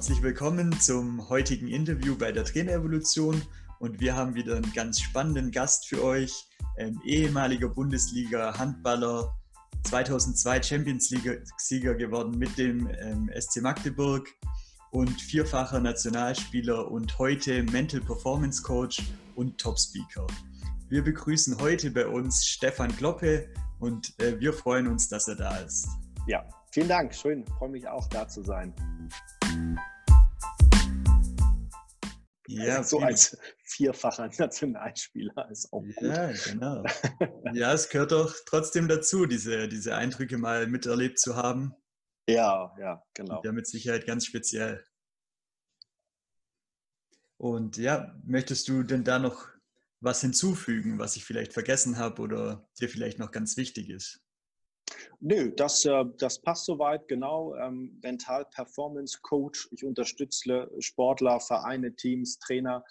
herzlich willkommen zum heutigen Interview bei der Trainerevolution. Und wir haben wieder einen ganz spannenden Gast für euch, ein ehemaliger Bundesliga-Handballer, 2002 Champions League-Sieger geworden mit dem ähm, SC Magdeburg und vierfacher Nationalspieler und heute Mental Performance Coach und Top Speaker. Wir begrüßen heute bei uns Stefan Kloppe und äh, wir freuen uns, dass er da ist. Ja, vielen Dank. Schön, freue mich auch da zu sein. Ja, so als vierfacher Nationalspieler ist auch gut. Ja, genau. Ja, es gehört doch trotzdem dazu, diese, diese Eindrücke mal miterlebt zu haben. Ja, ja, genau. Ja, mit Sicherheit ganz speziell. Und ja, möchtest du denn da noch was hinzufügen, was ich vielleicht vergessen habe oder dir vielleicht noch ganz wichtig ist? Nö, das, äh, das passt soweit, genau. Ähm, Mental Performance Coach. Ich unterstütze Sportler, Vereine, Teams, Trainer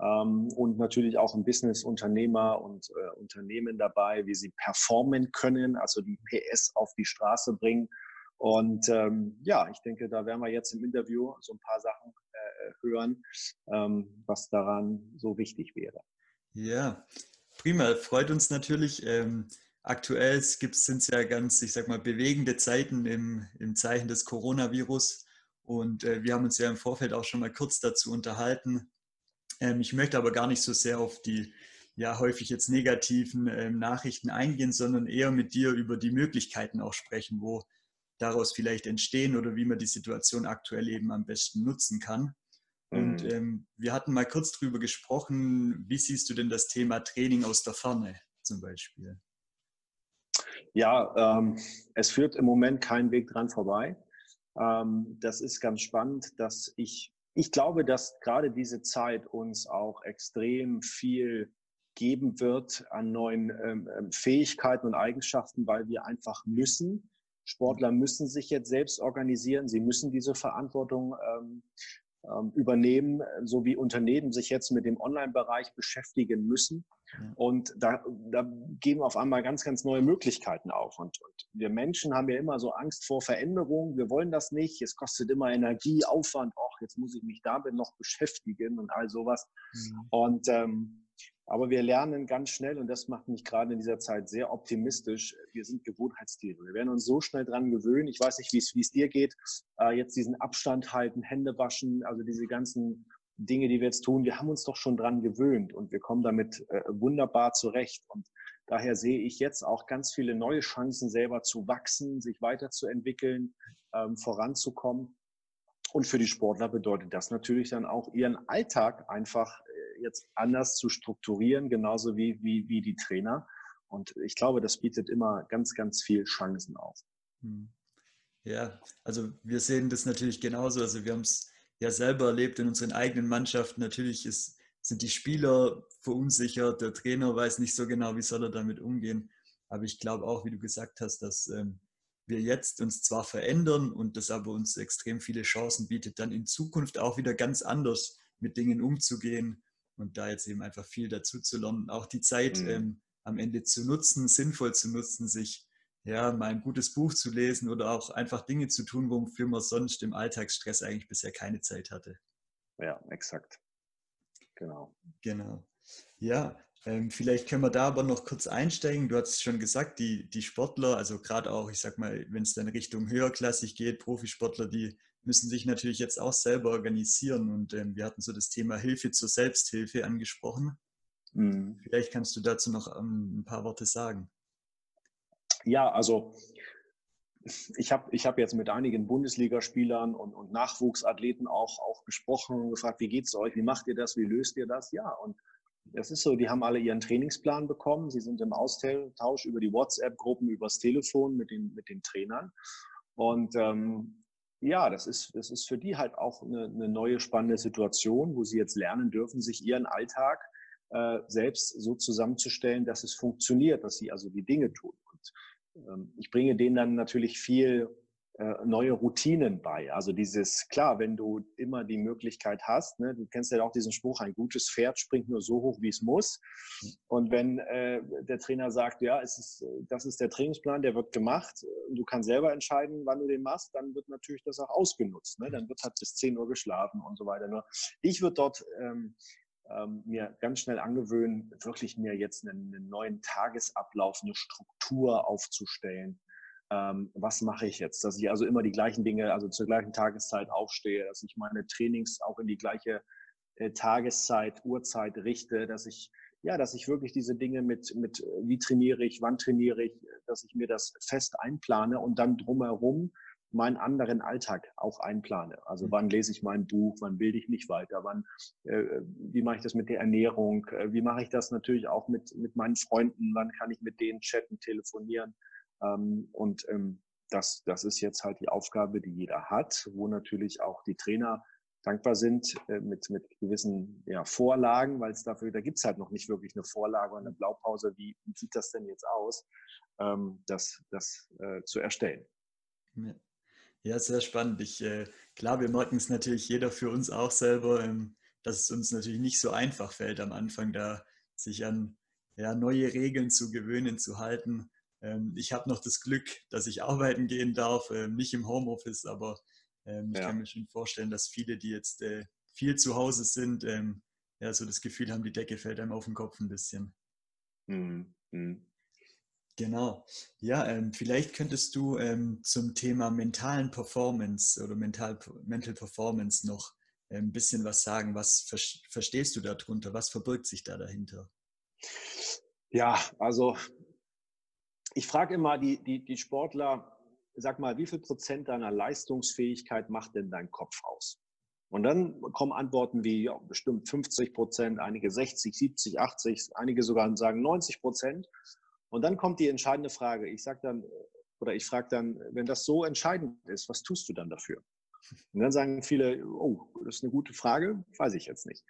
ähm, und natürlich auch ein Business-Unternehmer und äh, Unternehmen dabei, wie sie performen können, also die PS auf die Straße bringen. Und ähm, ja, ich denke, da werden wir jetzt im Interview so ein paar Sachen äh, hören, ähm, was daran so wichtig wäre. Ja, prima. Freut uns natürlich. Aktuell sind es ja ganz, ich sag mal, bewegende Zeiten im, im Zeichen des Coronavirus. Und äh, wir haben uns ja im Vorfeld auch schon mal kurz dazu unterhalten. Ähm, ich möchte aber gar nicht so sehr auf die ja häufig jetzt negativen ähm, Nachrichten eingehen, sondern eher mit dir über die Möglichkeiten auch sprechen, wo daraus vielleicht entstehen oder wie man die Situation aktuell eben am besten nutzen kann. Und mhm. ähm, wir hatten mal kurz drüber gesprochen, wie siehst du denn das Thema Training aus der Ferne zum Beispiel? Ja, ähm, es führt im Moment kein Weg dran vorbei. Ähm, das ist ganz spannend, dass ich, ich glaube, dass gerade diese Zeit uns auch extrem viel geben wird an neuen ähm, ähm Fähigkeiten und Eigenschaften, weil wir einfach müssen. Sportler müssen sich jetzt selbst organisieren, sie müssen diese Verantwortung ähm, übernehmen, so wie Unternehmen sich jetzt mit dem Online-Bereich beschäftigen müssen. Und da, da gehen auf einmal ganz, ganz neue Möglichkeiten auf. Und, und, wir Menschen haben ja immer so Angst vor Veränderung. Wir wollen das nicht. Es kostet immer Energie, Aufwand. Och, jetzt muss ich mich damit noch beschäftigen und all sowas. Mhm. Und ähm, aber wir lernen ganz schnell, und das macht mich gerade in dieser Zeit sehr optimistisch, wir sind Gewohnheitstiere. Wir werden uns so schnell dran gewöhnen. Ich weiß nicht, wie es dir geht. Äh, jetzt diesen Abstand halten, Hände waschen, also diese ganzen Dinge, die wir jetzt tun, wir haben uns doch schon dran gewöhnt und wir kommen damit äh, wunderbar zurecht. Und daher sehe ich jetzt auch ganz viele neue Chancen, selber zu wachsen, sich weiterzuentwickeln, ähm, voranzukommen. Und für die Sportler bedeutet das natürlich dann auch, ihren Alltag einfach jetzt anders zu strukturieren, genauso wie, wie, wie die Trainer. Und ich glaube, das bietet immer ganz, ganz viel Chancen auf. Hm. Ja, also wir sehen das natürlich genauso. Also wir haben es ja selber erlebt in unseren eigenen Mannschaften. Natürlich ist, sind die Spieler verunsichert, der Trainer weiß nicht so genau, wie soll er damit umgehen. Aber ich glaube auch, wie du gesagt hast, dass ähm, wir jetzt uns zwar verändern und das aber uns extrem viele Chancen bietet, dann in Zukunft auch wieder ganz anders mit Dingen umzugehen und da jetzt eben einfach viel dazu zu lernen, auch die Zeit mhm. ähm, am Ende zu nutzen, sinnvoll zu nutzen, sich ja mal ein gutes Buch zu lesen oder auch einfach Dinge zu tun, wofür man sonst im Alltagsstress eigentlich bisher keine Zeit hatte. Ja, exakt. Genau. Genau. Ja, ähm, vielleicht können wir da aber noch kurz einsteigen. Du hast schon gesagt, die, die Sportler, also gerade auch, ich sag mal, wenn es dann Richtung höherklassig geht, Profisportler, die müssen sich natürlich jetzt auch selber organisieren. Und ähm, wir hatten so das Thema Hilfe zur Selbsthilfe angesprochen. Mhm. Vielleicht kannst du dazu noch ähm, ein paar Worte sagen. Ja, also ich habe ich hab jetzt mit einigen Bundesligaspielern und, und Nachwuchsathleten auch, auch gesprochen und gefragt, wie geht es euch, wie macht ihr das, wie löst ihr das? Ja, und es ist so, die haben alle ihren Trainingsplan bekommen, sie sind im Austausch über die WhatsApp-Gruppen, übers Telefon mit den, mit den Trainern. Und ähm, ja, das ist, das ist für die halt auch eine, eine, neue spannende Situation, wo sie jetzt lernen dürfen, sich ihren Alltag äh, selbst so zusammenzustellen, dass es funktioniert, dass sie also die Dinge tun. Und ähm, ich bringe denen dann natürlich viel neue Routinen bei. Also dieses, klar, wenn du immer die Möglichkeit hast, ne, du kennst ja auch diesen Spruch, ein gutes Pferd springt nur so hoch, wie es muss. Und wenn äh, der Trainer sagt, ja, es ist, das ist der Trainingsplan, der wird gemacht, du kannst selber entscheiden, wann du den machst, dann wird natürlich das auch ausgenutzt. Ne? Dann wird halt bis 10 Uhr geschlafen und so weiter. Nur ich würde dort ähm, ähm, mir ganz schnell angewöhnen, wirklich mir jetzt einen, einen neuen Tagesablauf, eine Struktur aufzustellen. Ähm, was mache ich jetzt? Dass ich also immer die gleichen Dinge, also zur gleichen Tageszeit aufstehe, dass ich meine Trainings auch in die gleiche äh, Tageszeit, Uhrzeit richte, dass ich ja, dass ich wirklich diese Dinge mit, mit wie trainiere ich, wann trainiere ich, dass ich mir das fest einplane und dann drumherum meinen anderen Alltag auch einplane. Also mhm. wann lese ich mein Buch, wann bilde ich mich weiter, wann, äh, wie mache ich das mit der Ernährung, äh, wie mache ich das natürlich auch mit, mit meinen Freunden, wann kann ich mit denen chatten, telefonieren. Ähm, und ähm, das, das ist jetzt halt die Aufgabe, die jeder hat, wo natürlich auch die Trainer dankbar sind äh, mit, mit gewissen ja, Vorlagen, weil es dafür, da gibt es halt noch nicht wirklich eine Vorlage und eine Blaupause, wie, wie sieht das denn jetzt aus, ähm, das, das äh, zu erstellen. Ja. Ja, sehr spannend. Ich, äh, klar, wir merken es natürlich jeder für uns auch selber, ähm, dass es uns natürlich nicht so einfach fällt am Anfang, da sich an ja, neue Regeln zu gewöhnen, zu halten. Ähm, ich habe noch das Glück, dass ich arbeiten gehen darf, äh, nicht im Homeoffice, aber ähm, ich ja. kann mir schon vorstellen, dass viele, die jetzt äh, viel zu Hause sind, ähm, ja, so das Gefühl haben, die Decke fällt einem auf den Kopf ein bisschen. Mhm. Mhm. Genau. Ja, ähm, vielleicht könntest du ähm, zum Thema mentalen Performance oder Mental, Mental Performance noch ein bisschen was sagen. Was ver verstehst du darunter? Was verbirgt sich da dahinter? Ja, also ich frage immer die, die, die Sportler, sag mal, wie viel Prozent deiner Leistungsfähigkeit macht denn dein Kopf aus? Und dann kommen Antworten wie ja, bestimmt 50 Prozent, einige 60, 70, 80, einige sogar sagen 90 Prozent. Und dann kommt die entscheidende Frage. Ich sage dann, oder ich frage dann, wenn das so entscheidend ist, was tust du dann dafür? Und dann sagen viele, oh, das ist eine gute Frage, weiß ich jetzt nicht.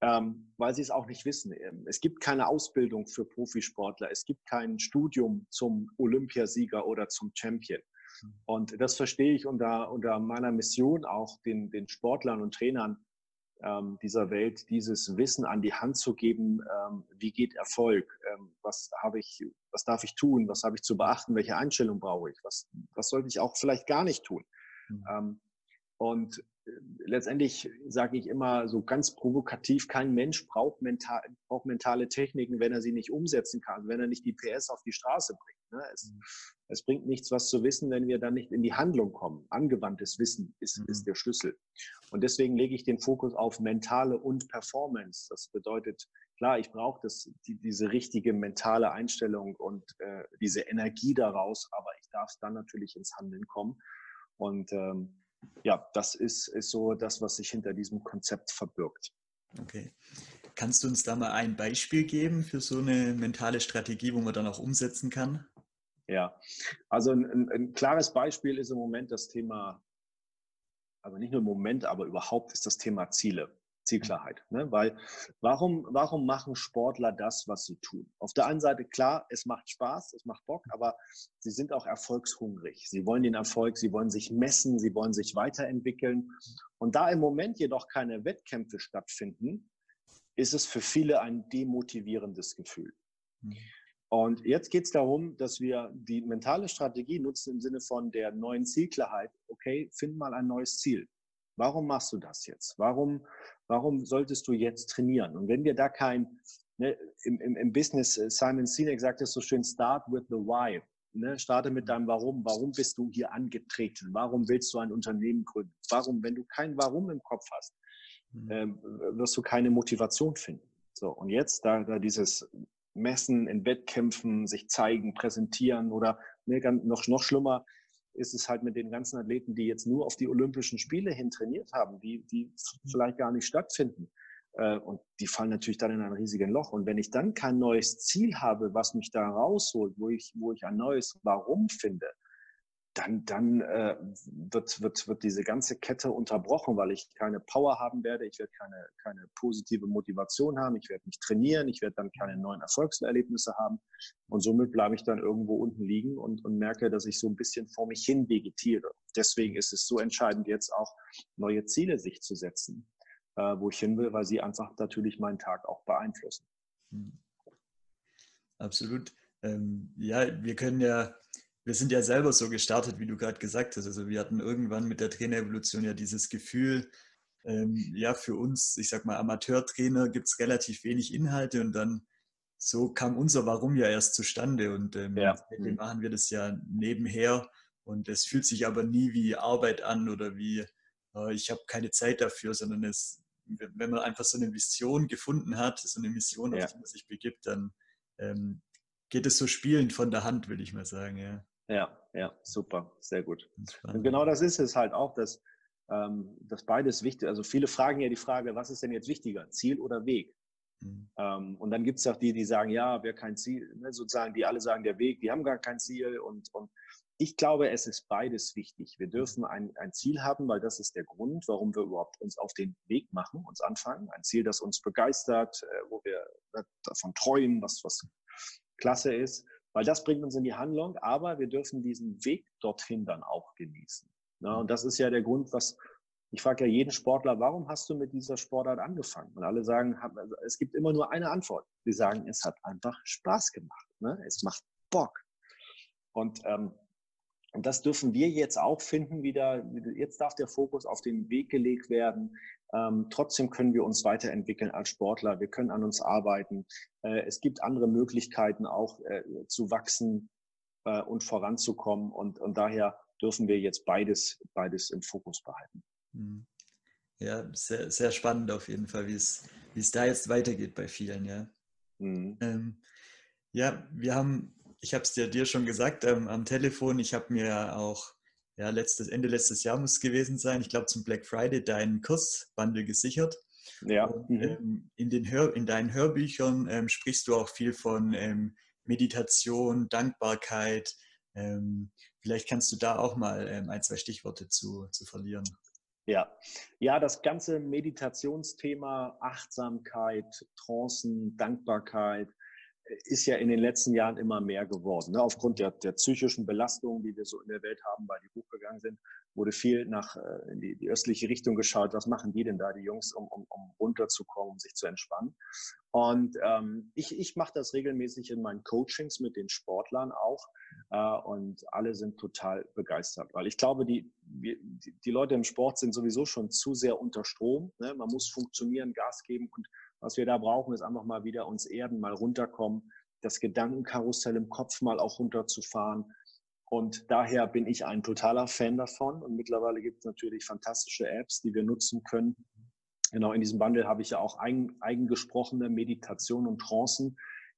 Ähm, weil sie es auch nicht wissen. Ähm, es gibt keine Ausbildung für Profisportler, es gibt kein Studium zum Olympiasieger oder zum Champion. Und das verstehe ich unter, unter meiner Mission auch, den, den Sportlern und Trainern ähm, dieser Welt dieses Wissen an die Hand zu geben, ähm, wie geht Erfolg, ähm, was habe ich, was darf ich tun, was habe ich zu beachten, welche Einstellung brauche ich, was, was sollte ich auch vielleicht gar nicht tun. Mhm. und äh, letztendlich sage ich immer so ganz provokativ, kein Mensch braucht, mental, braucht mentale Techniken, wenn er sie nicht umsetzen kann, wenn er nicht die PS auf die Straße bringt. Ne? Es, mhm. es, bringt nichts, was zu wissen, wenn wir dann nicht in die Handlung kommen. Angewandtes Wissen ist, mhm. ist der Schlüssel. Und deswegen lege ich den Fokus auf mentale und Performance. Das bedeutet, klar, ich brauche das, die, diese richtige mentale Einstellung und äh, diese Energie daraus, aber ich darf dann natürlich ins Handeln kommen. Und ähm, ja, das ist, ist so das, was sich hinter diesem Konzept verbirgt. Okay. Kannst du uns da mal ein Beispiel geben für so eine mentale Strategie, wo man dann auch umsetzen kann? Ja, also ein, ein klares Beispiel ist im Moment das Thema, also nicht nur im Moment, aber überhaupt ist das Thema Ziele. Zielklarheit. Ne? Weil warum, warum machen Sportler das, was sie tun? Auf der einen Seite, klar, es macht Spaß, es macht Bock, aber sie sind auch erfolgshungrig. Sie wollen den Erfolg, sie wollen sich messen, sie wollen sich weiterentwickeln. Und da im Moment jedoch keine Wettkämpfe stattfinden, ist es für viele ein demotivierendes Gefühl. Mhm. Und jetzt geht es darum, dass wir die mentale Strategie nutzen im Sinne von der neuen Zielklarheit. Okay, find mal ein neues Ziel. Warum machst du das jetzt? Warum, warum solltest du jetzt trainieren? Und wenn wir da kein, ne, im, im, im, Business, äh, Simon Sinek sagt es so schön, start with the why. Ne? Starte mit deinem Warum. Warum bist du hier angetreten? Warum willst du ein Unternehmen gründen? Warum, wenn du kein Warum im Kopf hast, mhm. ähm, wirst du keine Motivation finden. So, und jetzt, da, da dieses Messen in Wettkämpfen, sich zeigen, präsentieren oder ne, noch, noch schlimmer ist es halt mit den ganzen Athleten, die jetzt nur auf die Olympischen Spiele hin trainiert haben, die, die vielleicht gar nicht stattfinden. Äh, und die fallen natürlich dann in ein riesiges Loch. Und wenn ich dann kein neues Ziel habe, was mich da rausholt, wo ich, wo ich ein neues Warum finde, dann, dann äh, wird, wird, wird diese ganze Kette unterbrochen, weil ich keine Power haben werde, ich werde keine, keine positive Motivation haben, ich werde nicht trainieren, ich werde dann keine neuen Erfolgserlebnisse haben und somit bleibe ich dann irgendwo unten liegen und, und merke, dass ich so ein bisschen vor mich hin vegetiere. Deswegen ist es so entscheidend, jetzt auch neue Ziele sich zu setzen, äh, wo ich hin will, weil sie einfach natürlich meinen Tag auch beeinflussen. Hm. Absolut. Ähm, ja, wir können ja wir sind ja selber so gestartet, wie du gerade gesagt hast. Also wir hatten irgendwann mit der Trainerevolution ja dieses Gefühl, ähm, ja, für uns, ich sag mal, Amateurtrainer gibt es relativ wenig Inhalte und dann so kam unser Warum ja erst zustande und ähm, ja. seitdem mhm. machen wir das ja nebenher und es fühlt sich aber nie wie Arbeit an oder wie äh, ich habe keine Zeit dafür, sondern es, wenn man einfach so eine Vision gefunden hat, so eine Mission, auf die man sich begibt, dann ähm, geht es so spielend von der Hand, würde ich mal sagen. Ja, ja, ja super, sehr gut. Und genau das ist es halt auch, dass, ähm, dass beides wichtig Also viele fragen ja die Frage, was ist denn jetzt wichtiger, Ziel oder Weg? Mhm. Ähm, und dann gibt es auch die, die sagen, ja, wer kein Ziel, ne, sozusagen, die alle sagen, der Weg, die haben gar kein Ziel. Und, und ich glaube, es ist beides wichtig. Wir dürfen ein, ein Ziel haben, weil das ist der Grund, warum wir überhaupt uns auf den Weg machen, uns anfangen. Ein Ziel, das uns begeistert, äh, wo wir äh, davon träumen, was, was klasse ist, weil das bringt uns in die Handlung, aber wir dürfen diesen Weg dorthin dann auch genießen. Ja, und das ist ja der Grund, was ich frage ja jeden Sportler, warum hast du mit dieser Sportart angefangen? Und alle sagen, es gibt immer nur eine Antwort. Sie sagen, es hat einfach Spaß gemacht. Ne? Es macht Bock. Und, ähm, und das dürfen wir jetzt auch finden wieder. Jetzt darf der Fokus auf den Weg gelegt werden. Ähm, trotzdem können wir uns weiterentwickeln als Sportler. Wir können an uns arbeiten. Äh, es gibt andere Möglichkeiten auch äh, zu wachsen äh, und voranzukommen. Und, und daher dürfen wir jetzt beides, beides im Fokus behalten. Mhm. Ja, sehr, sehr spannend auf jeden Fall, wie es, wie es da jetzt weitergeht bei vielen, ja. Mhm. Ähm, ja, wir haben, ich habe es dir, dir schon gesagt ähm, am Telefon, ich habe mir auch ja, letztes, Ende letztes Jahr muss es gewesen sein, ich glaube zum Black Friday deinen Kursbundle gesichert. Ja. Und, mhm. ähm, in, den Hör, in deinen Hörbüchern ähm, sprichst du auch viel von ähm, Meditation, Dankbarkeit. Ähm, vielleicht kannst du da auch mal ähm, ein, zwei Stichworte zu, zu verlieren. Ja, ja, das ganze Meditationsthema, Achtsamkeit, Trancen, Dankbarkeit ist ja in den letzten Jahren immer mehr geworden. Ne? Aufgrund der, der psychischen Belastungen, die wir so in der Welt haben, weil die hochgegangen sind, wurde viel nach äh, in die, die, östliche Richtung geschaut. Was machen die denn da, die Jungs, um, um, um runterzukommen, um sich zu entspannen? Und ähm, ich, ich mache das regelmäßig in meinen Coachings mit den Sportlern auch äh, und alle sind total begeistert, weil ich glaube, die, die, die, Leute im Sport sind sowieso schon zu sehr unter Strom. Ne? Man muss funktionieren, Gas geben und was wir da brauchen, ist einfach mal wieder uns erden, mal runterkommen, das Gedankenkarussell im Kopf mal auch runterzufahren. Und daher bin ich ein totaler Fan davon. Und mittlerweile gibt es natürlich fantastische Apps, die wir nutzen können. Genau in diesem Bundle habe ich ja auch eigen, eigengesprochene Meditation und Trancen,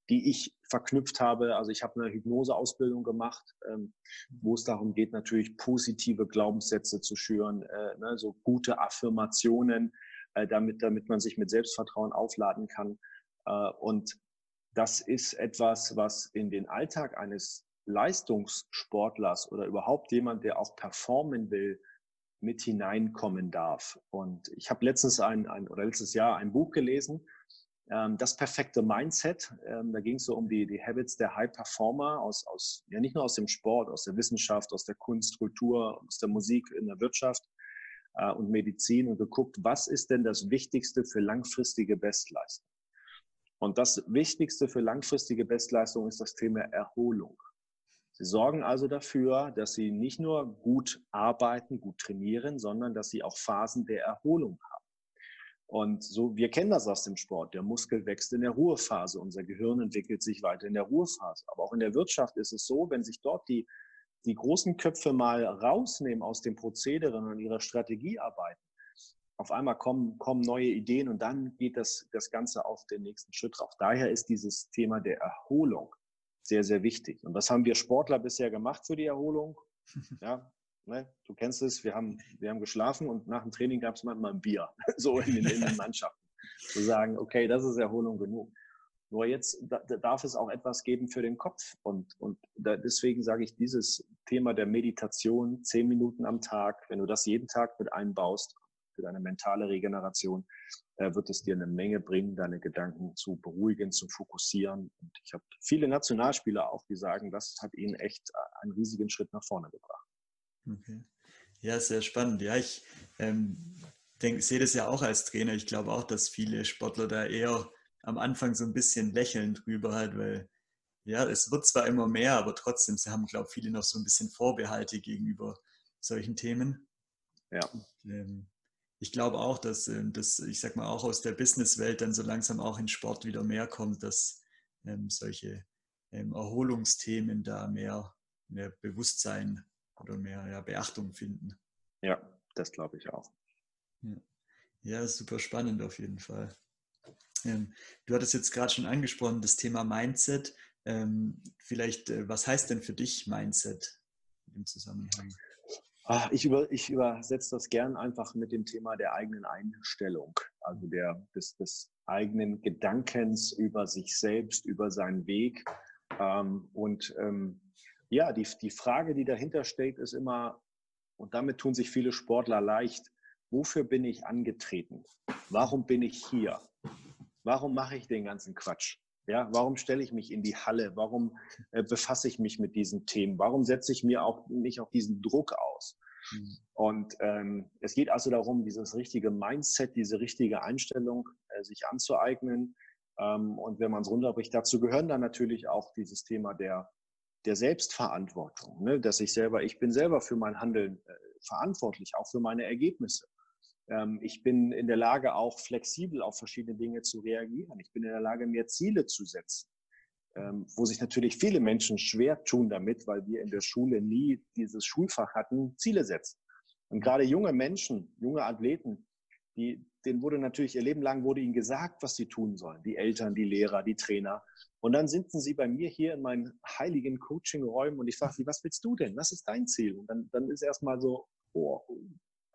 die ich verknüpft habe. Also ich habe eine Hypnoseausbildung gemacht, ähm, wo es darum geht, natürlich positive Glaubenssätze zu schüren, äh, ne, so gute Affirmationen, äh, damit, damit man sich mit Selbstvertrauen aufladen kann. Äh, und das ist etwas, was in den Alltag eines Leistungssportlers oder überhaupt jemand, der auch performen will, mit hineinkommen darf. Und ich habe letztens ein, ein oder letztes Jahr ein Buch gelesen, ähm, das perfekte Mindset. Ähm, da ging es so um die, die Habits der High Performer aus, aus, ja nicht nur aus dem Sport, aus der Wissenschaft, aus der Kunst, Kultur, aus der Musik, in der Wirtschaft äh, und Medizin und geguckt, was ist denn das Wichtigste für langfristige Bestleistung? Und das Wichtigste für langfristige Bestleistung ist das Thema Erholung. Sie sorgen also dafür, dass Sie nicht nur gut arbeiten, gut trainieren, sondern dass Sie auch Phasen der Erholung haben. Und so, wir kennen das aus dem Sport. Der Muskel wächst in der Ruhephase. Unser Gehirn entwickelt sich weiter in der Ruhephase. Aber auch in der Wirtschaft ist es so, wenn sich dort die, die großen Köpfe mal rausnehmen aus dem Prozedere und ihrer Strategie arbeiten, auf einmal kommen, kommen neue Ideen und dann geht das, das Ganze auf den nächsten Schritt drauf. Daher ist dieses Thema der Erholung sehr, sehr wichtig. Und was haben wir Sportler bisher gemacht für die Erholung? Ja, Ne? Du kennst es, wir haben, wir haben geschlafen und nach dem Training gab es manchmal ein Bier, so in den, in den Mannschaften. Zu sagen, okay, das ist Erholung genug. Nur jetzt darf es auch etwas geben für den Kopf. Und, und deswegen sage ich, dieses Thema der Meditation, zehn Minuten am Tag, wenn du das jeden Tag mit einbaust, für deine mentale Regeneration, äh, wird es dir eine Menge bringen, deine Gedanken zu beruhigen, zu fokussieren. Und ich habe viele Nationalspieler auch, die sagen, das hat ihnen echt einen riesigen Schritt nach vorne gebracht. Okay. Ja, sehr spannend. Ja, ich ähm, sehe das ja auch als Trainer. Ich glaube auch, dass viele Sportler da eher am Anfang so ein bisschen lächeln drüber halt, weil ja, es wird zwar immer mehr, aber trotzdem sie haben, glaube ich, viele noch so ein bisschen Vorbehalte gegenüber solchen Themen. Ja. Und, ähm, ich glaube auch, dass ähm, das, ich sag mal, auch aus der Businesswelt dann so langsam auch in Sport wieder mehr kommt, dass ähm, solche ähm, Erholungsthemen da mehr, mehr Bewusstsein oder mehr ja, Beachtung finden. Ja, das glaube ich auch. Ja. ja, super spannend auf jeden Fall. Ähm, du hattest jetzt gerade schon angesprochen, das Thema Mindset. Ähm, vielleicht, äh, was heißt denn für dich Mindset im Zusammenhang? Ich, über, ich übersetze das gern einfach mit dem Thema der eigenen Einstellung, also der, des, des eigenen Gedankens über sich selbst, über seinen Weg. Ähm, und ja, die, die Frage, die dahinter steht, ist immer, und damit tun sich viele Sportler leicht, wofür bin ich angetreten? Warum bin ich hier? Warum mache ich den ganzen Quatsch? Ja, warum stelle ich mich in die Halle? Warum äh, befasse ich mich mit diesen Themen? Warum setze ich mir auch nicht auf diesen Druck aus? Mhm. Und ähm, es geht also darum, dieses richtige Mindset, diese richtige Einstellung äh, sich anzueignen. Ähm, und wenn man es runterbricht, dazu gehören dann natürlich auch dieses Thema der, der Selbstverantwortung, ne? dass ich selber, ich bin selber für mein Handeln äh, verantwortlich, auch für meine Ergebnisse. Ähm, ich bin in der Lage, auch flexibel auf verschiedene Dinge zu reagieren. Ich bin in der Lage, mir Ziele zu setzen, ähm, wo sich natürlich viele Menschen schwer tun damit, weil wir in der Schule nie dieses Schulfach hatten, Ziele setzen. Und gerade junge Menschen, junge Athleten, die, denen wurde natürlich ihr Leben lang wurde ihnen gesagt, was sie tun sollen. Die Eltern, die Lehrer, die Trainer. Und dann sitzen sie bei mir hier in meinen heiligen Coaching-Räumen und ich frage sie, was willst du denn? Was ist dein Ziel? Und dann, dann ist erstmal so, oh,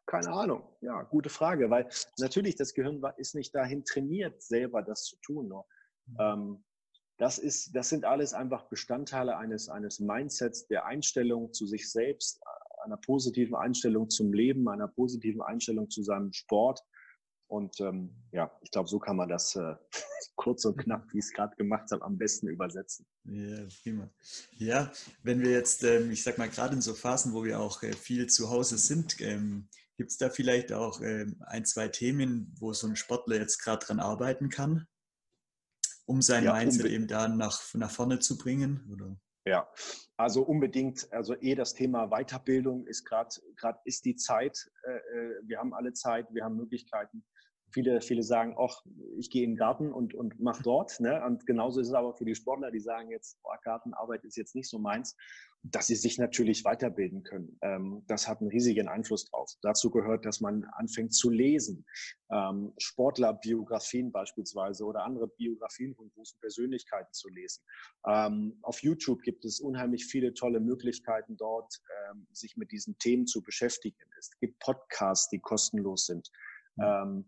keine Ahnung. Ja, gute Frage, weil natürlich das Gehirn ist nicht dahin trainiert, selber das zu tun. Ne? Ähm, das, ist, das sind alles einfach Bestandteile eines, eines Mindsets, der Einstellung zu sich selbst, einer positiven Einstellung zum Leben, einer positiven Einstellung zu seinem Sport. Und ähm, ja, ich glaube, so kann man das äh, kurz und knapp, wie ich es gerade gemacht habe, am besten übersetzen. Ja, prima. Ja, wenn wir jetzt, ähm, ich sag mal, gerade in so Phasen, wo wir auch äh, viel zu Hause sind, ähm, Gibt es da vielleicht auch ähm, ein, zwei Themen, wo so ein Sportler jetzt gerade dran arbeiten kann, um sein ja, Mindset eben da nach, nach vorne zu bringen? Oder? Ja, also unbedingt, also eh das Thema Weiterbildung ist gerade, gerade ist die Zeit. Äh, äh, wir haben alle Zeit, wir haben Möglichkeiten. Viele, viele sagen, ach, ich gehe in den Garten und, und mache dort. Ne? Und genauso ist es aber für die Sportler, die sagen jetzt, oh, Gartenarbeit ist jetzt nicht so meins dass sie sich natürlich weiterbilden können. Ähm, das hat einen riesigen Einfluss drauf. Dazu gehört, dass man anfängt zu lesen. Ähm, Sportlerbiografien beispielsweise oder andere Biografien von großen Persönlichkeiten zu lesen. Ähm, auf YouTube gibt es unheimlich viele tolle Möglichkeiten dort, sich mit diesen Themen zu beschäftigen. Es gibt Podcasts, die kostenlos sind. Mhm.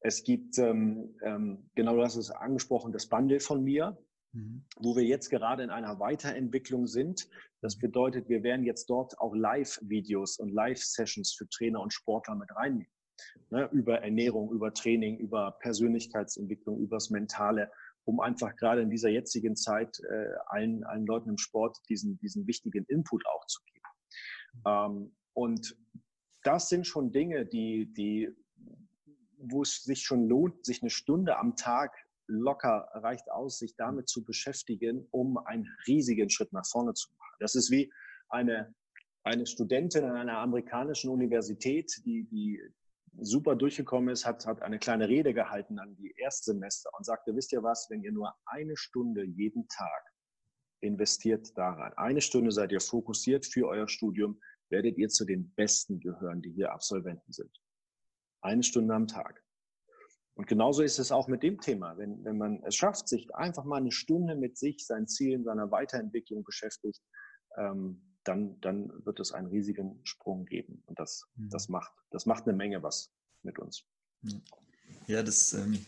es gibt, genau das ist angesprochen, das Bundle von mir. Mhm. wo wir jetzt gerade in einer Weiterentwicklung sind. Das bedeutet, wir werden jetzt dort auch Live-Videos und Live-Sessions für Trainer und Sportler mit reinnehmen. Ne, über Ernährung, über Training, über Persönlichkeitsentwicklung, übers Mentale, um einfach gerade in dieser jetzigen Zeit äh, allen, allen Leuten im Sport diesen, diesen wichtigen Input auch zu geben. Ähm, und das sind schon Dinge, die, die, wo es sich schon lohnt, sich eine Stunde am Tag locker reicht aus, sich damit zu beschäftigen, um einen riesigen Schritt nach vorne zu machen. Das ist wie eine, eine Studentin an einer amerikanischen Universität, die, die super durchgekommen ist, hat, hat eine kleine Rede gehalten an die Erstsemester und sagte, wisst ihr was, wenn ihr nur eine Stunde jeden Tag investiert daran, eine Stunde seid ihr fokussiert für euer Studium, werdet ihr zu den Besten gehören, die hier Absolventen sind. Eine Stunde am Tag. Und genauso ist es auch mit dem Thema. Wenn, wenn man es schafft, sich einfach mal eine Stunde mit sich, seinen Zielen, seiner Weiterentwicklung beschäftigt, ähm, dann, dann wird es einen riesigen Sprung geben. Und das, mhm. das, macht, das macht eine Menge was mit uns. Ja, das ähm,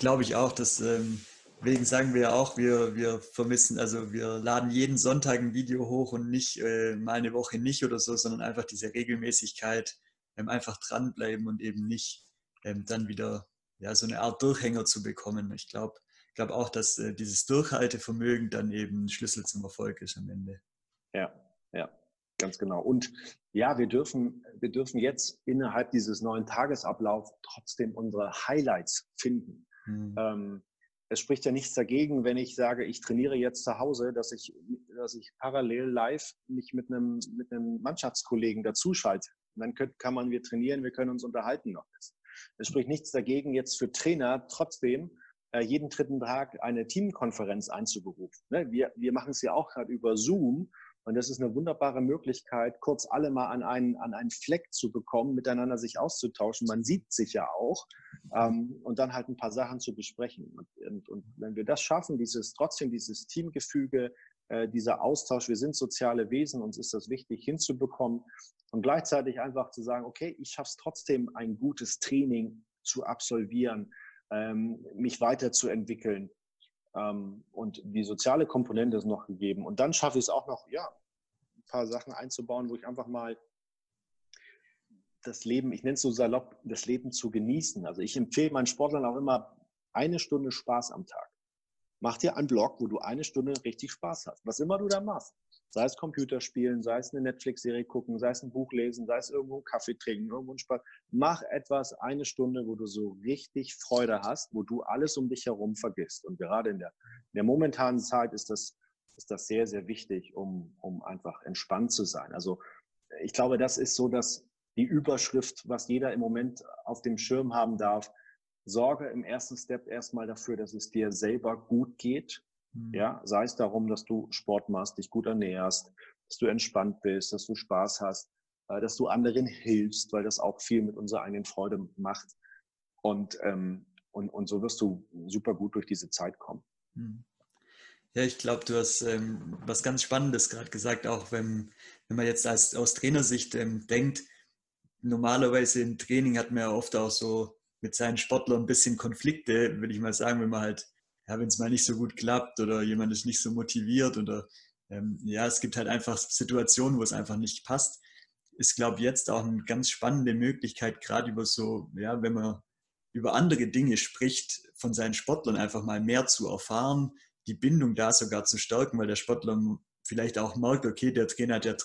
glaube ich auch. Deswegen ähm, sagen wir auch, wir, wir vermissen, also wir laden jeden Sonntag ein Video hoch und nicht äh, mal eine Woche nicht oder so, sondern einfach diese Regelmäßigkeit, ähm, einfach dranbleiben und eben nicht ähm, dann wieder ja, so eine Art Durchhänger zu bekommen. Ich glaube glaub auch, dass äh, dieses Durchhaltevermögen dann eben ein Schlüssel zum Erfolg ist am Ende. Ja, ja, ganz genau. Und ja, wir dürfen, wir dürfen jetzt innerhalb dieses neuen Tagesablaufs trotzdem unsere Highlights finden. Mhm. Ähm, es spricht ja nichts dagegen, wenn ich sage, ich trainiere jetzt zu Hause, dass ich, dass ich parallel live mich mit einem, mit einem Mannschaftskollegen dazuschalte. Und dann könnt, kann man wir trainieren, wir können uns unterhalten noch. Es spricht nichts dagegen, jetzt für Trainer trotzdem äh, jeden dritten Tag eine Teamkonferenz einzuberufen. Ne? Wir, wir machen es ja auch gerade über Zoom und das ist eine wunderbare Möglichkeit, kurz alle mal an einen, an einen Fleck zu bekommen, miteinander sich auszutauschen. Man sieht sich ja auch ähm, und dann halt ein paar Sachen zu besprechen. Und, und, und, wenn wir das schaffen, dieses trotzdem dieses Teamgefüge, äh, dieser Austausch, wir sind soziale Wesen, uns ist das wichtig hinzubekommen und gleichzeitig einfach zu sagen, okay, ich schaffe es trotzdem, ein gutes Training zu absolvieren, ähm, mich weiterzuentwickeln ähm, und die soziale Komponente ist noch gegeben. Und dann schaffe ich es auch noch, ja, ein paar Sachen einzubauen, wo ich einfach mal das Leben, ich nenne es so salopp, das Leben zu genießen. Also ich empfehle meinen Sportlern auch immer eine Stunde Spaß am Tag. Mach dir einen Blog, wo du eine Stunde richtig Spaß hast. Was immer du da machst. Sei es Computerspielen, sei es eine Netflix-Serie gucken, sei es ein Buch lesen, sei es irgendwo einen Kaffee trinken, irgendwo einen Spaß. Mach etwas eine Stunde, wo du so richtig Freude hast, wo du alles um dich herum vergisst. Und gerade in der, in der momentanen Zeit ist das, ist das sehr, sehr wichtig, um, um einfach entspannt zu sein. Also ich glaube, das ist so, dass die Überschrift, was jeder im Moment auf dem Schirm haben darf. Sorge im ersten Step erstmal dafür, dass es dir selber gut geht Mhm. Ja, sei es darum, dass du Sport machst, dich gut ernährst, dass du entspannt bist, dass du Spaß hast, äh, dass du anderen hilfst, weil das auch viel mit unserer eigenen Freude macht. Und, ähm, und, und so wirst du super gut durch diese Zeit kommen. Mhm. Ja, ich glaube, du hast ähm, was ganz Spannendes gerade gesagt, auch wenn, wenn man jetzt als, aus Trainersicht ähm, denkt, normalerweise im Training hat man ja oft auch so mit seinen Sportlern ein bisschen Konflikte, würde ich mal sagen, wenn man halt ja, wenn es mal nicht so gut klappt oder jemand ist nicht so motiviert oder ähm, ja, es gibt halt einfach Situationen, wo es einfach nicht passt, ist, glaube ich, jetzt auch eine ganz spannende Möglichkeit, gerade über so, ja, wenn man über andere Dinge spricht, von seinen Sportlern einfach mal mehr zu erfahren, die Bindung da sogar zu stärken, weil der Sportler vielleicht auch merkt, okay, der Trainer hat ja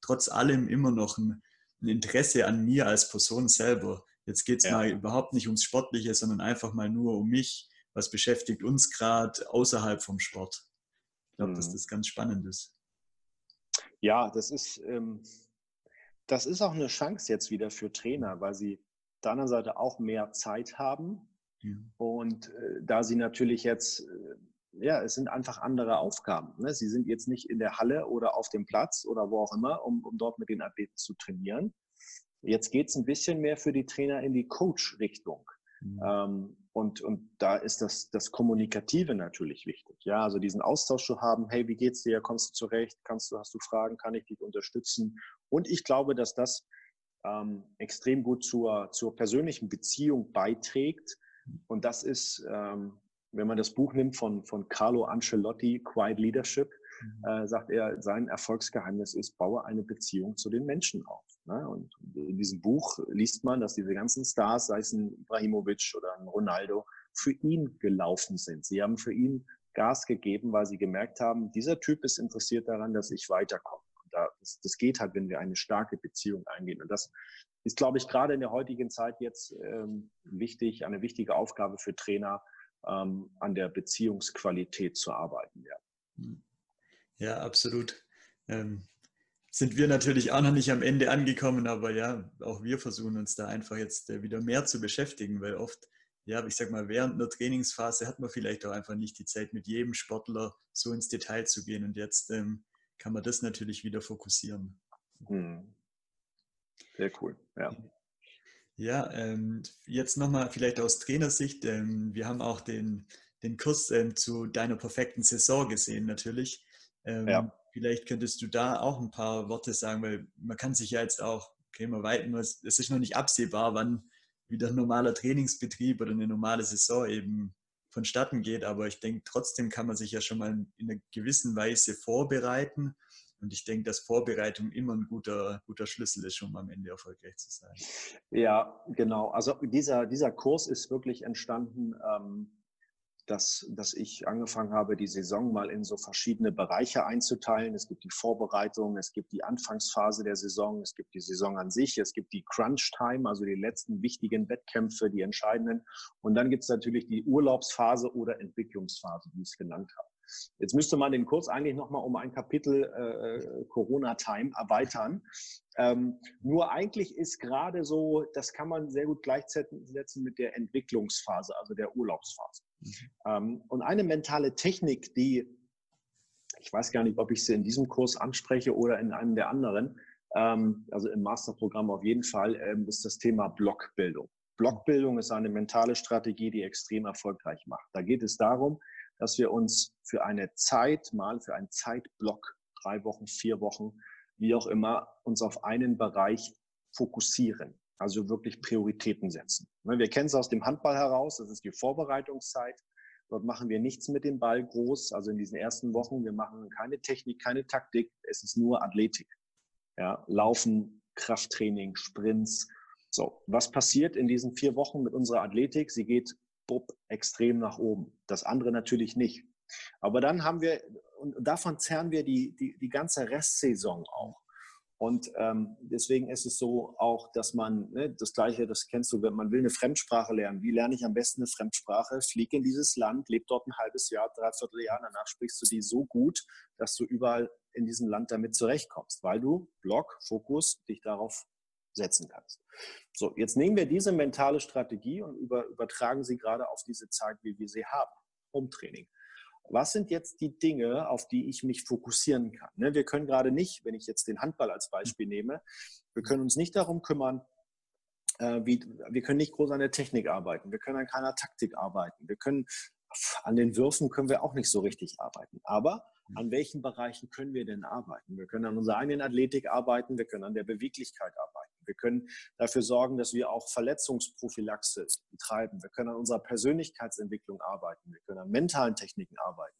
trotz allem immer noch ein, ein Interesse an mir als Person selber. Jetzt geht es ja. mal überhaupt nicht ums Sportliche, sondern einfach mal nur um mich was beschäftigt uns gerade außerhalb vom Sport. Ich glaube, mhm. dass das ganz spannend ist. Ja, das ist, ähm, das ist auch eine Chance jetzt wieder für Trainer, weil sie auf der anderen Seite auch mehr Zeit haben. Mhm. Und äh, da sie natürlich jetzt, äh, ja, es sind einfach andere Aufgaben. Ne? Sie sind jetzt nicht in der Halle oder auf dem Platz oder wo auch immer, um, um dort mit den Athleten zu trainieren. Jetzt geht es ein bisschen mehr für die Trainer in die Coach-Richtung. Mhm. Ähm, und, und da ist das, das Kommunikative natürlich wichtig. Ja, also diesen Austausch zu haben, hey, wie geht's dir? Kommst du zurecht? Kannst du, hast du Fragen? Kann ich dich unterstützen? Und ich glaube, dass das ähm, extrem gut zur, zur persönlichen Beziehung beiträgt. Und das ist, ähm, wenn man das Buch nimmt von, von Carlo Ancelotti, Quiet Leadership, mhm. äh, sagt er, sein Erfolgsgeheimnis ist, baue eine Beziehung zu den Menschen auf. Ne? Und in diesem Buch liest man, dass diese ganzen Stars, sei es ein Ibrahimovic oder ein Ronaldo, für ihn gelaufen sind. Sie haben für ihn Gas gegeben, weil sie gemerkt haben, dieser Typ ist interessiert daran, dass ich weiterkomme. Und das, das geht halt, wenn wir eine starke Beziehung eingehen. Und das ist, glaube ich, gerade in der heutigen Zeit jetzt ähm, wichtig, eine wichtige Aufgabe für Trainer, ähm, an der Beziehungsqualität zu arbeiten. Ja, ja absolut. Ähm, sind wir natürlich auch noch nicht am Ende angekommen, aber ja, auch wir versuchen uns da einfach jetzt äh, wieder mehr zu beschäftigen, weil oft, ja, ich sag mal, während einer Trainingsphase hat man vielleicht auch einfach nicht die Zeit, mit jedem Sportler so ins Detail zu gehen und jetzt ähm, kann man das natürlich wieder fokussieren. Hm. Sehr cool, ja. Ja, ähm, jetzt nochmal vielleicht aus Trainersicht. Ähm, wir haben auch den, den Kurs ähm, zu deiner perfekten Saison gesehen, natürlich. Ähm, ja. Vielleicht könntest du da auch ein paar Worte sagen, weil man kann sich ja jetzt auch, okay, man weiten, es ist noch nicht absehbar, wann wieder ein normaler Trainingsbetrieb oder eine normale Saison eben vonstatten geht. Aber ich denke, trotzdem kann man sich ja schon mal in einer gewissen Weise vorbereiten. Und ich denke, dass Vorbereitung immer ein guter, guter Schlüssel ist, um am Ende erfolgreich zu sein. Ja, genau. Also dieser, dieser Kurs ist wirklich entstanden ähm, dass, dass ich angefangen habe, die Saison mal in so verschiedene Bereiche einzuteilen. Es gibt die Vorbereitung, es gibt die Anfangsphase der Saison, es gibt die Saison an sich, es gibt die Crunch-Time, also die letzten wichtigen Wettkämpfe, die entscheidenden. Und dann gibt es natürlich die Urlaubsphase oder Entwicklungsphase, wie ich es genannt habe. Jetzt müsste man den Kurs eigentlich nochmal um ein Kapitel äh, Corona-Time erweitern. Ähm, nur eigentlich ist gerade so, das kann man sehr gut gleichsetzen mit der Entwicklungsphase, also der Urlaubsphase. Mhm. Ähm, und eine mentale Technik, die, ich weiß gar nicht, ob ich sie in diesem Kurs anspreche oder in einem der anderen, ähm, also im Masterprogramm auf jeden Fall, ähm, ist das Thema Blockbildung. Blockbildung ist eine mentale Strategie, die extrem erfolgreich macht. Da geht es darum, dass wir uns für eine Zeit, mal für einen Zeitblock, drei Wochen, vier Wochen, wie auch immer, uns auf einen Bereich fokussieren. Also wirklich Prioritäten setzen. Ne, wir kennen es aus dem Handball heraus, das ist die Vorbereitungszeit. Dort machen wir nichts mit dem Ball groß, also in diesen ersten Wochen. Wir machen keine Technik, keine Taktik, es ist nur Athletik. Ja, Laufen, Krafttraining, Sprints. So, was passiert in diesen vier Wochen mit unserer Athletik? Sie geht bupp, extrem nach oben. Das andere natürlich nicht. Aber dann haben wir, und davon zerren wir die, die, die ganze Restsaison auch. Und ähm, deswegen ist es so auch, dass man, ne, das Gleiche, das kennst du, wenn man will eine Fremdsprache lernen. Wie lerne ich am besten eine Fremdsprache? Flieg in dieses Land, lebe dort ein halbes Jahr, dreiviertel Jahr, danach sprichst du die so gut, dass du überall in diesem Land damit zurechtkommst, weil du Block, Fokus, dich darauf setzen kannst. So, jetzt nehmen wir diese mentale Strategie und über, übertragen sie gerade auf diese Zeit, wie wir sie haben, Umtraining was sind jetzt die Dinge, auf die ich mich fokussieren kann? Ne, wir können gerade nicht, wenn ich jetzt den Handball als Beispiel nehme, wir können uns nicht darum kümmern, äh, wie, wir können nicht groß an der Technik arbeiten, wir können an keiner Taktik arbeiten, wir können an den Würfen können wir auch nicht so richtig arbeiten. Aber an welchen Bereichen können wir denn arbeiten? Wir können an unserer eigenen Athletik arbeiten, wir können an der Beweglichkeit arbeiten. Wir können dafür sorgen, dass wir auch Verletzungsprophylaxe betreiben. Wir können an unserer Persönlichkeitsentwicklung arbeiten. Wir können an mentalen Techniken arbeiten.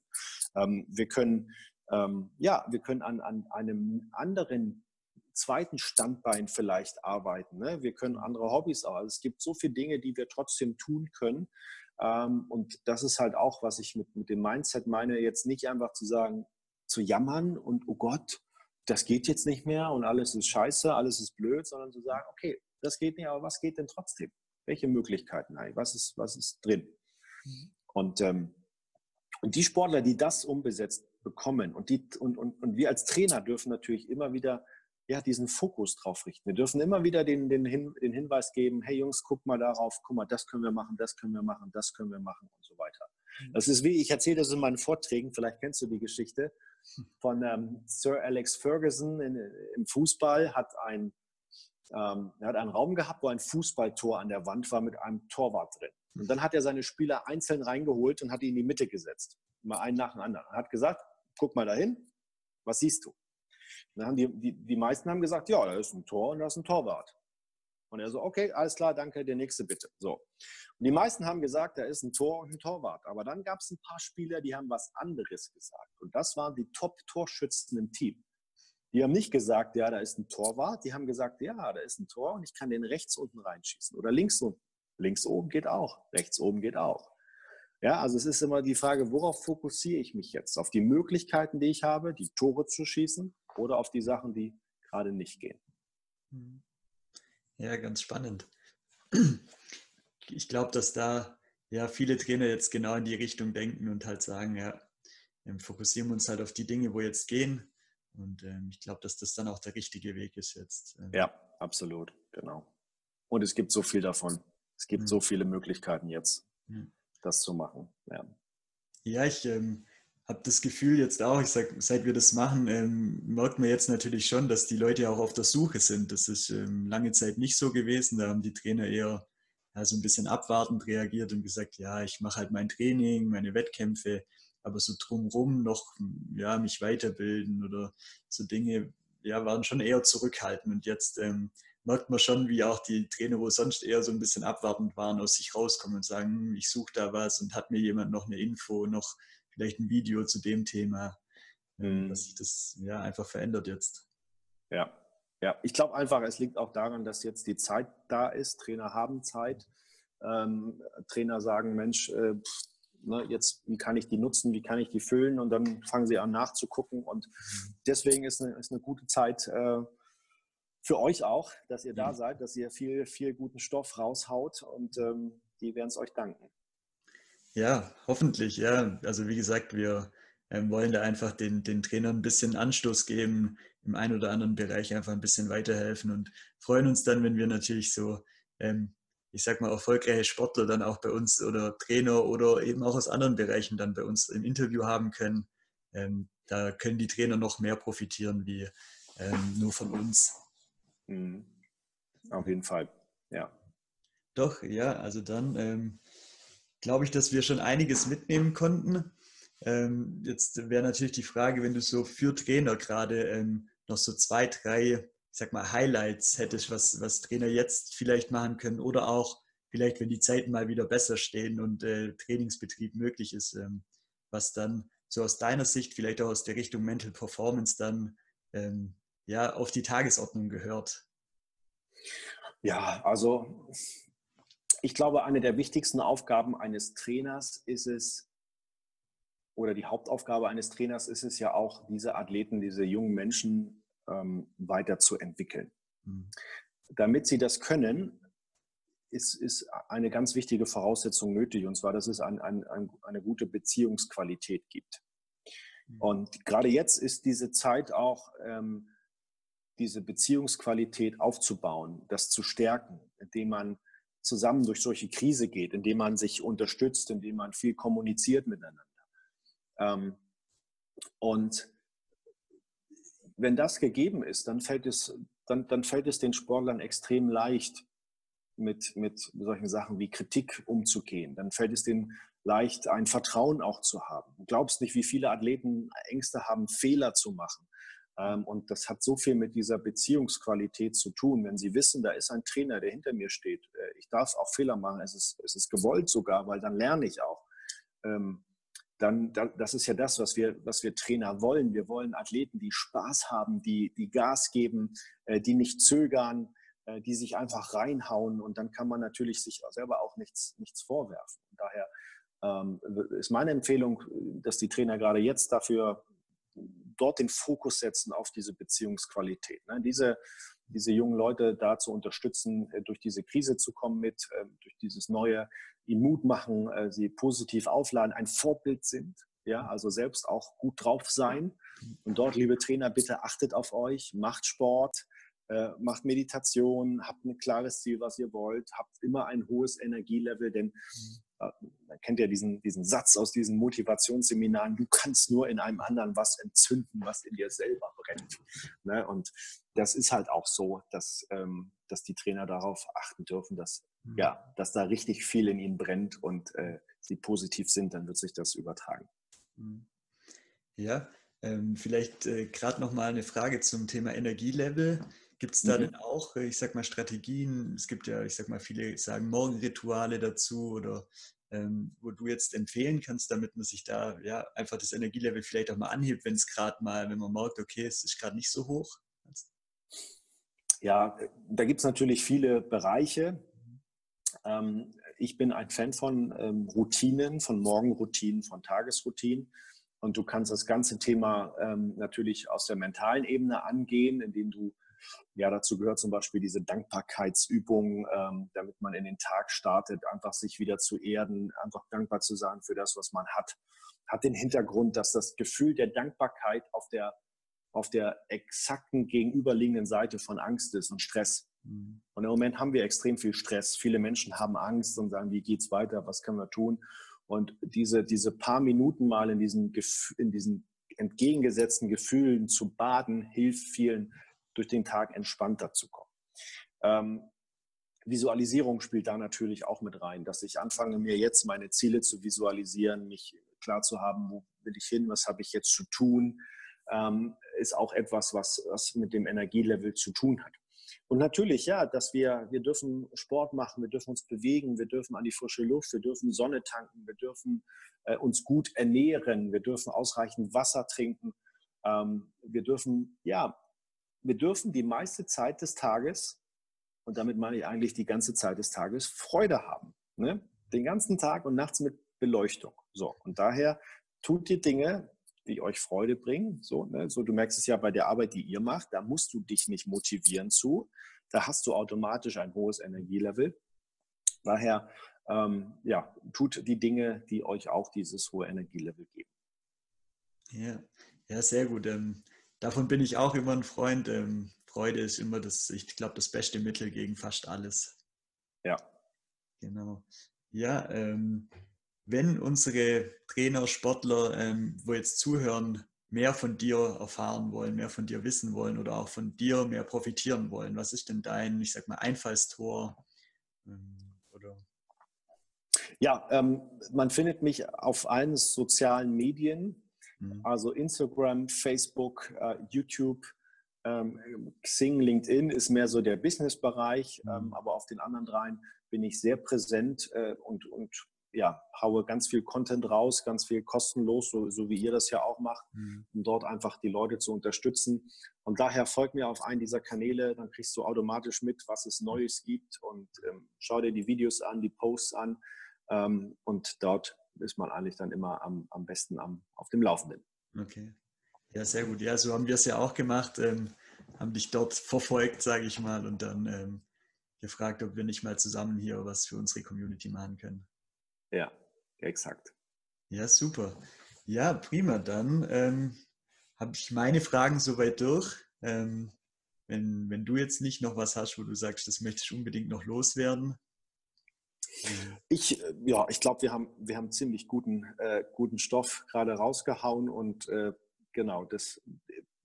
Ähm, wir können, ähm, ja, wir können an, an einem anderen zweiten Standbein vielleicht arbeiten. Ne? Wir können andere Hobbys auch. Also es gibt so viele Dinge, die wir trotzdem tun können. Ähm, und das ist halt auch, was ich mit, mit dem Mindset meine, jetzt nicht einfach zu sagen, zu jammern und oh Gott, das geht jetzt nicht mehr und alles ist scheiße, alles ist blöd, sondern zu sagen, okay, das geht nicht, aber was geht denn trotzdem? Welche Möglichkeiten eigentlich? Was ist, was ist drin? Mhm. Und, ähm, und die Sportler, die das umgesetzt bekommen und, die, und, und, und wir als Trainer dürfen natürlich immer wieder ja, diesen Fokus drauf richten. Wir dürfen immer wieder den, den, Hin, den Hinweis geben, hey Jungs, guck mal darauf, guck mal, das können wir machen, das können wir machen, das können wir machen und so weiter. Mhm. Das ist wie, ich erzähle das in meinen Vorträgen, vielleicht kennst du die Geschichte von ähm, Sir Alex Ferguson in, im Fußball, hat ein, ähm, er hat einen Raum gehabt, wo ein Fußballtor an der Wand war mit einem Torwart drin. Und dann hat er seine Spieler einzeln reingeholt und hat die in die Mitte gesetzt. Mal einen nach dem anderen. Er hat gesagt, guck mal dahin, was siehst du? dann haben die, die, die meisten haben gesagt, ja, da ist ein Tor und da ist ein Torwart. Und er so, okay, alles klar, danke, der nächste bitte. So. Und die meisten haben gesagt, da ist ein Tor und ein Torwart. Aber dann gab es ein paar Spieler, die haben was anderes gesagt. Und das waren die Top-Torschützen im Team. Die haben nicht gesagt, ja, da ist ein Torwart. Die haben gesagt, ja, da ist ein Tor und ich kann den rechts unten reinschießen. Oder links unten. Links oben geht auch. Rechts oben geht auch. Ja, also es ist immer die Frage, worauf fokussiere ich mich jetzt? Auf die Möglichkeiten, die ich habe, die Tore zu schießen oder auf die Sachen, die gerade nicht gehen? Mhm. Ja, ganz spannend. Ich glaube, dass da ja viele Trainer jetzt genau in die Richtung denken und halt sagen, ja, ähm, fokussieren wir uns halt auf die Dinge, wo jetzt gehen. Und ähm, ich glaube, dass das dann auch der richtige Weg ist jetzt. Ähm. Ja, absolut, genau. Und es gibt so viel davon. Es gibt mhm. so viele Möglichkeiten jetzt, mhm. das zu machen. Ja, ja ich ähm, habe das Gefühl jetzt auch, ich sag, seit wir das machen, ähm, merkt man jetzt natürlich schon, dass die Leute auch auf der Suche sind. Das ist ähm, lange Zeit nicht so gewesen. Da haben die Trainer eher ja, so ein bisschen abwartend reagiert und gesagt, ja, ich mache halt mein Training, meine Wettkämpfe, aber so drumrum noch ja, mich weiterbilden oder so Dinge ja, waren schon eher zurückhaltend. Und jetzt ähm, merkt man schon, wie auch die Trainer, wo sonst eher so ein bisschen abwartend waren, aus sich rauskommen und sagen, hm, ich suche da was und hat mir jemand noch eine Info, noch vielleicht ein Video zu dem Thema, mhm. dass sich das ja einfach verändert jetzt. Ja, ja. Ich glaube einfach, es liegt auch daran, dass jetzt die Zeit da ist. Trainer haben Zeit. Ähm, Trainer sagen, Mensch, äh, ne, jetzt, wie kann ich die nutzen, wie kann ich die füllen und dann fangen sie an nachzugucken und deswegen ist eine, ist eine gute Zeit äh, für euch auch, dass ihr da seid, dass ihr viel, viel guten Stoff raushaut und ähm, die werden es euch danken. Ja, hoffentlich, ja. Also wie gesagt, wir ähm, wollen da einfach den, den Trainern ein bisschen Anstoß geben, im einen oder anderen Bereich einfach ein bisschen weiterhelfen und freuen uns dann, wenn wir natürlich so, ähm, ich sag mal, erfolgreiche Sportler dann auch bei uns oder Trainer oder eben auch aus anderen Bereichen dann bei uns im Interview haben können. Ähm, da können die Trainer noch mehr profitieren wie ähm, nur von uns. Mhm. Auf jeden Fall, ja. Doch, ja, also dann ähm, glaube ich, dass wir schon einiges mitnehmen konnten. Ähm, jetzt wäre natürlich die Frage, wenn du so für Trainer gerade ähm, noch so zwei, drei, ich sag mal, Highlights hättest, was, was Trainer jetzt vielleicht machen können oder auch vielleicht, wenn die Zeiten mal wieder besser stehen und äh, Trainingsbetrieb möglich ist, ähm, was dann so aus deiner Sicht, vielleicht auch aus der Richtung Mental Performance dann ähm, ja auf die Tagesordnung gehört? Ja, also ich glaube, eine der wichtigsten Aufgaben eines Trainers ist es, oder die Hauptaufgabe eines Trainers ist es ja auch, diese Athleten, diese jungen Menschen ähm, weiterzuentwickeln. Mhm. Damit sie das können, ist, ist eine ganz wichtige Voraussetzung nötig, und zwar, dass es ein, ein, ein, eine gute Beziehungsqualität gibt. Mhm. Und gerade jetzt ist diese Zeit auch, ähm, diese Beziehungsqualität aufzubauen, das zu stärken, indem man zusammen durch solche Krise geht, indem man sich unterstützt, indem man viel kommuniziert miteinander. Ähm, und wenn das gegeben ist, dann fällt es, dann, dann fällt es den Sportlern extrem leicht, mit, mit solchen Sachen wie Kritik umzugehen. Dann fällt es denen leicht, ein Vertrauen auch zu haben. Du glaubst nicht, wie viele Athleten Ängste haben, Fehler zu machen. Ähm, und das hat so viel mit dieser Beziehungsqualität zu tun. Wenn Sie wissen, da ist ein Trainer, der hinter mir steht, äh, ich darf auch Fehler machen, es ist, es ist gewollt sogar, weil dann lerne ich auch. Ähm, dann, das ist ja das, was wir, was wir Trainer wollen. Wir wollen Athleten, die Spaß haben, die, die Gas geben, äh, die nicht zögern, äh, die sich einfach reinhauen und dann kann man natürlich sich selber auch nichts, nichts vorwerfen. daher ähm, ist meine Empfehlung, dass die Trainer gerade jetzt dafür dort den Fokus setzen auf diese Beziehungsqualität. Ne? Diese, diese jungen Leute da zu unterstützen, äh, durch diese Krise zu kommen mit, ähm, durch dieses Neue, ihnen Mut machen, äh, sie positiv aufladen, ein Vorbild sind, ja, also selbst auch gut drauf sein. Und dort, liebe Trainer, bitte achtet auf euch, macht Sport, äh, macht Meditation, habt ein klares Ziel, was ihr wollt, habt immer ein hohes Energielevel, denn äh, man kennt ja diesen, diesen Satz aus diesen Motivationsseminaren, du kannst nur in einem anderen was entzünden, was in dir selber brennt. Ne? Und das ist halt auch so, dass, ähm, dass die Trainer darauf achten dürfen, dass, mhm. ja, dass da richtig viel in ihnen brennt und äh, sie positiv sind, dann wird sich das übertragen. Mhm. Ja, ähm, vielleicht äh, gerade noch mal eine Frage zum Thema Energielevel. Gibt es da mhm. denn auch, äh, ich sag mal, Strategien? Es gibt ja, ich sag mal, viele sagen Morgenrituale dazu oder ähm, wo du jetzt empfehlen kannst, damit man sich da ja einfach das Energielevel vielleicht auch mal anhebt, wenn es gerade mal, wenn man merkt, okay, es ist gerade nicht so hoch? Ja, da gibt es natürlich viele Bereiche. Ähm, ich bin ein Fan von ähm, Routinen, von Morgenroutinen, von Tagesroutinen. Und du kannst das ganze Thema ähm, natürlich aus der mentalen Ebene angehen, indem du ja, dazu gehört zum Beispiel diese Dankbarkeitsübung, ähm, damit man in den Tag startet, einfach sich wieder zu erden, einfach dankbar zu sein für das, was man hat. Hat den Hintergrund, dass das Gefühl der Dankbarkeit auf der, auf der exakten gegenüberliegenden Seite von Angst ist und Stress. Mhm. Und im Moment haben wir extrem viel Stress. Viele Menschen haben Angst und sagen, wie geht's weiter? Was können wir tun? Und diese, diese paar Minuten mal in diesen, in diesen entgegengesetzten Gefühlen zu baden, hilft vielen durch den Tag entspannter zu kommen. Ähm, Visualisierung spielt da natürlich auch mit rein, dass ich anfange, mir jetzt meine Ziele zu visualisieren, mich klar zu haben, wo will ich hin, was habe ich jetzt zu tun, ähm, ist auch etwas, was, was mit dem Energielevel zu tun hat. Und natürlich, ja, dass wir, wir dürfen Sport machen, wir dürfen uns bewegen, wir dürfen an die frische Luft, wir dürfen Sonne tanken, wir dürfen äh, uns gut ernähren, wir dürfen ausreichend Wasser trinken, ähm, wir dürfen, ja, wir dürfen die meiste Zeit des Tages, und damit meine ich eigentlich die ganze Zeit des Tages, Freude haben. Ne? Den ganzen Tag und nachts mit Beleuchtung. So, und daher tut die Dinge, die euch Freude bringen. So, ne? so, du merkst es ja bei der Arbeit, die ihr macht, da musst du dich nicht motivieren zu. Da hast du automatisch ein hohes Energielevel. Daher, ähm, ja, tut die Dinge, die euch auch dieses hohe Energielevel geben. Ja, ja sehr gut. Ähm, davon bin ich auch immer ein Freund. Ähm, Freude ist immer das, ich glaube, das beste Mittel gegen fast alles. Ja. Genau. Ja, ähm, wenn unsere Trainer, Sportler, ähm, wo jetzt zuhören, mehr von dir erfahren wollen, mehr von dir wissen wollen oder auch von dir mehr profitieren wollen, was ist denn dein, ich sag mal, Einfallstor? Ähm, oder? Ja, ähm, man findet mich auf allen sozialen Medien, mhm. also Instagram, Facebook, äh, YouTube. Ähm, Xing, LinkedIn ist mehr so der Business-Bereich, mhm. ähm, aber auf den anderen dreien bin ich sehr präsent äh, und, und ja, haue ganz viel Content raus, ganz viel kostenlos, so, so wie ihr das ja auch macht, mhm. um dort einfach die Leute zu unterstützen. Und daher folgt mir auf einen dieser Kanäle, dann kriegst du automatisch mit, was es Neues gibt und ähm, schau dir die Videos an, die Posts an ähm, und dort ist man eigentlich dann immer am, am besten am, auf dem Laufenden. Okay. Ja, sehr gut. Ja, so haben wir es ja auch gemacht, ähm, haben dich dort verfolgt, sage ich mal, und dann ähm, gefragt, ob wir nicht mal zusammen hier was für unsere Community machen können. Ja, exakt. Ja, super. Ja, prima. Dann ähm, habe ich meine Fragen soweit durch. Ähm, wenn, wenn du jetzt nicht noch was hast, wo du sagst, das möchtest du unbedingt noch loswerden. Ich, äh, ja, ich glaube, wir haben, wir haben ziemlich guten, äh, guten Stoff gerade rausgehauen und äh, genau, das,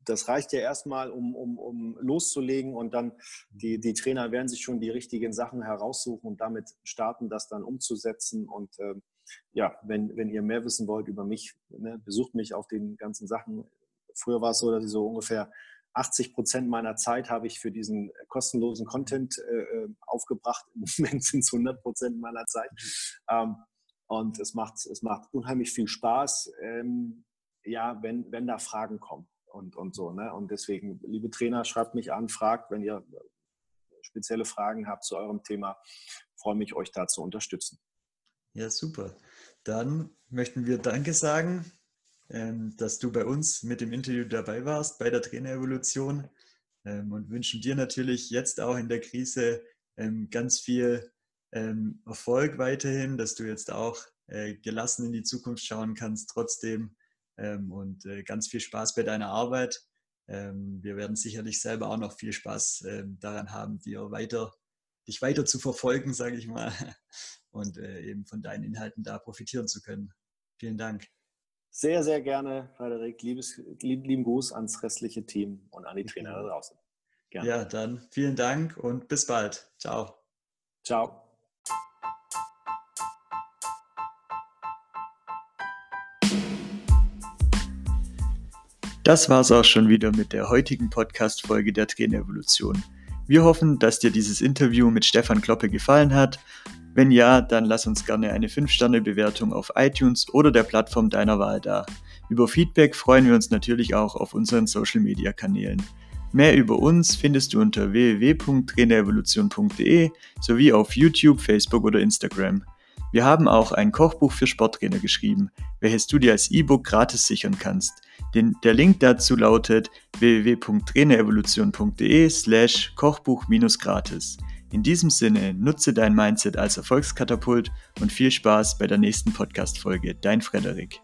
das reicht ja erstmal, um, um, um loszulegen und dann die, die Trainer werden sich schon die richtigen Sachen heraussuchen und damit starten, das dann umzusetzen. Und äh, ja, wenn, wenn ihr mehr wissen wollt über mich, ne, besucht mich auf den ganzen Sachen. Früher war es so, dass ich so ungefähr 80 Prozent meiner Zeit habe ich für diesen kostenlosen Content äh, äh aufgebracht. Im Moment sind es 100 Prozent meiner Zeit. Ähm, und es macht, es macht unheimlich viel Spaß, ähm, ja, wenn, wenn da Fragen kommen und, und so. Ne? Und deswegen, liebe Trainer, schreibt mich an, fragt, wenn ihr spezielle Fragen habt zu eurem Thema. Freue mich, euch da zu unterstützen. Ja, super. Dann möchten wir Danke sagen, dass du bei uns mit dem Interview dabei warst, bei der Trainerevolution ähm, und wünschen dir natürlich jetzt auch in der Krise ähm, ganz viel Erfolg weiterhin, dass du jetzt auch äh, gelassen in die Zukunft schauen kannst, trotzdem ähm, und äh, ganz viel Spaß bei deiner Arbeit. Ähm, wir werden sicherlich selber auch noch viel Spaß ähm, daran haben, dir weiter, dich weiter zu verfolgen, sage ich mal, und äh, eben von deinen Inhalten da profitieren zu können. Vielen Dank. Sehr, sehr gerne, Frederik. Liebes, lieb, lieben Gruß ans restliche Team und an die Trainer da draußen. Gerne. Ja, dann vielen Dank und bis bald. Ciao. Ciao. Das war's auch schon wieder mit der heutigen Podcast-Folge der Trainerevolution. Wir hoffen, dass dir dieses Interview mit Stefan Kloppe gefallen hat. Wenn ja, dann lass uns gerne eine 5-Sterne-Bewertung auf iTunes oder der Plattform deiner Wahl da. Über Feedback freuen wir uns natürlich auch auf unseren Social-Media-Kanälen. Mehr über uns findest du unter www.trainerevolution.de sowie auf YouTube, Facebook oder Instagram. Wir haben auch ein Kochbuch für Sporttrainer geschrieben, welches du dir als E-Book gratis sichern kannst. Den, der Link dazu lautet www.trainerevolution.de slash Kochbuch-gratis. In diesem Sinne, nutze dein Mindset als Erfolgskatapult und viel Spaß bei der nächsten Podcast-Folge. Dein Frederik.